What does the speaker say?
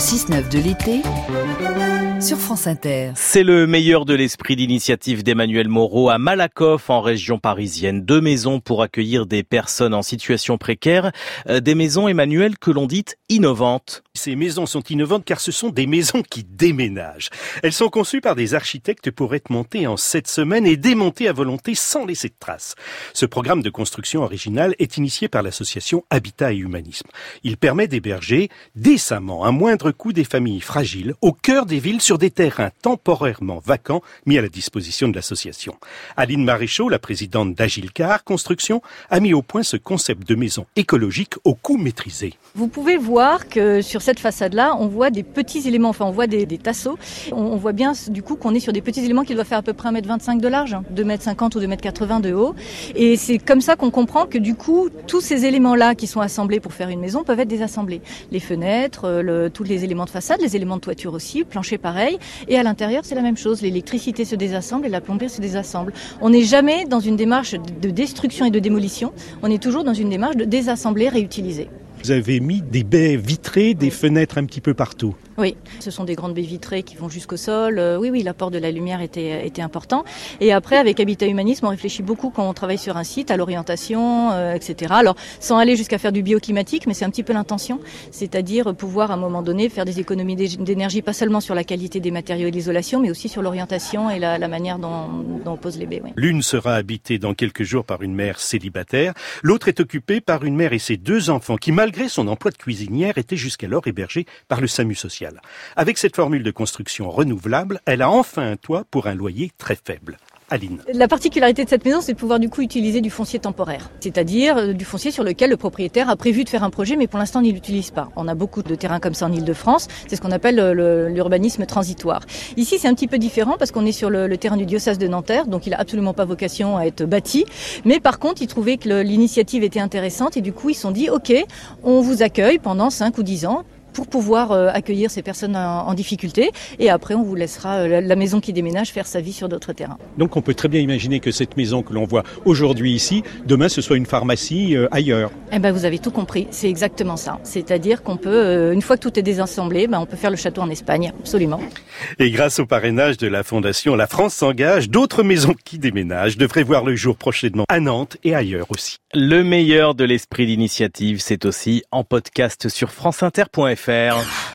6-9 de l'été sur France Inter. C'est le meilleur de l'esprit d'initiative d'Emmanuel Moreau à Malakoff en région parisienne. Deux maisons pour accueillir des personnes en situation précaire. Euh, des maisons, Emmanuel, que l'on dit innovantes. Ces maisons sont innovantes car ce sont des maisons qui déménagent. Elles sont conçues par des architectes pour être montées en sept semaines et démontées à volonté sans laisser de traces. Ce programme de construction originale est initié par l'association Habitat et Humanisme. Il permet d'héberger décemment, à moindre coût, des familles fragiles au cœur des villes sur des terrains temporairement vacants mis à la disposition de l'association. Aline Maréchaux, la présidente d'Agilcar Construction, a mis au point ce concept de maison écologique au coût maîtrisé. Vous pouvez voir que sur cette façade-là, on voit des petits éléments, enfin on voit des, tasseaux. On, voit bien du coup qu'on est sur des petits éléments qui doivent faire à peu près 1m25 de large, 2m50 ou 2m80 de haut. Et c'est comme ça qu'on comprend que du coup, tous ces éléments-là qui sont assemblés pour faire une maison peuvent être désassemblés. Les fenêtres, le, tous les éléments de façade, les éléments de toiture aussi, plancher pareil et à l'intérieur, c'est la même chose. L'électricité se désassemble et la plomberie se désassemble. On n'est jamais dans une démarche de destruction et de démolition. On est toujours dans une démarche de désassembler, réutiliser. Vous avez mis des baies vitrées, des fenêtres un petit peu partout. Oui, ce sont des grandes baies vitrées qui vont jusqu'au sol. Euh, oui, oui, l'apport de la lumière était, était important. Et après, avec Habitat Humanisme, on réfléchit beaucoup quand on travaille sur un site, à l'orientation, euh, etc. Alors, sans aller jusqu'à faire du bioclimatique, mais c'est un petit peu l'intention, c'est-à-dire pouvoir à un moment donné faire des économies d'énergie, pas seulement sur la qualité des matériaux et l'isolation, mais aussi sur l'orientation et la, la, manière dont, dont on pose les baies. Oui. L'une sera habitée dans quelques jours par une mère célibataire, l'autre est occupée par une mère et ses deux enfants qui, malgré son emploi de cuisinière, étaient jusqu'alors hébergés par le SAMU social. Avec cette formule de construction renouvelable, elle a enfin un toit pour un loyer très faible. La particularité de cette maison, c'est de pouvoir du coup utiliser du foncier temporaire, c'est-à-dire euh, du foncier sur lequel le propriétaire a prévu de faire un projet, mais pour l'instant il l'utilise pas. On a beaucoup de terrains comme ça en Ile-de-France, c'est ce qu'on appelle l'urbanisme transitoire. Ici, c'est un petit peu différent parce qu'on est sur le, le, terrain du diocèse de Nanterre, donc il a absolument pas vocation à être bâti, mais par contre, ils trouvaient que l'initiative était intéressante et du coup, ils se sont dit, ok, on vous accueille pendant 5 ou 10 ans pour pouvoir euh, accueillir ces personnes en, difficulté. Et après, on vous laissera euh, la maison qui déménage faire sa vie sur d'autres terrains. Donc, on peut très bien imaginer que cette maison que l'on voit aujourd'hui ici, demain, ce soit une pharmacie euh, ailleurs. Eh ben, vous avez tout compris. C'est exactement ça. C'est-à-dire qu'on peut, une fois que tout est désassemblé, ben, on peut faire le château en Espagne. Absolument. Et grâce au parrainage de la Fondation La France s'engage, d'autres maisons qui déménagent devraient voir le jour prochainement à Nantes et ailleurs aussi. Le meilleur de l'esprit d'initiative, c'est aussi en podcast sur franceinter.fr.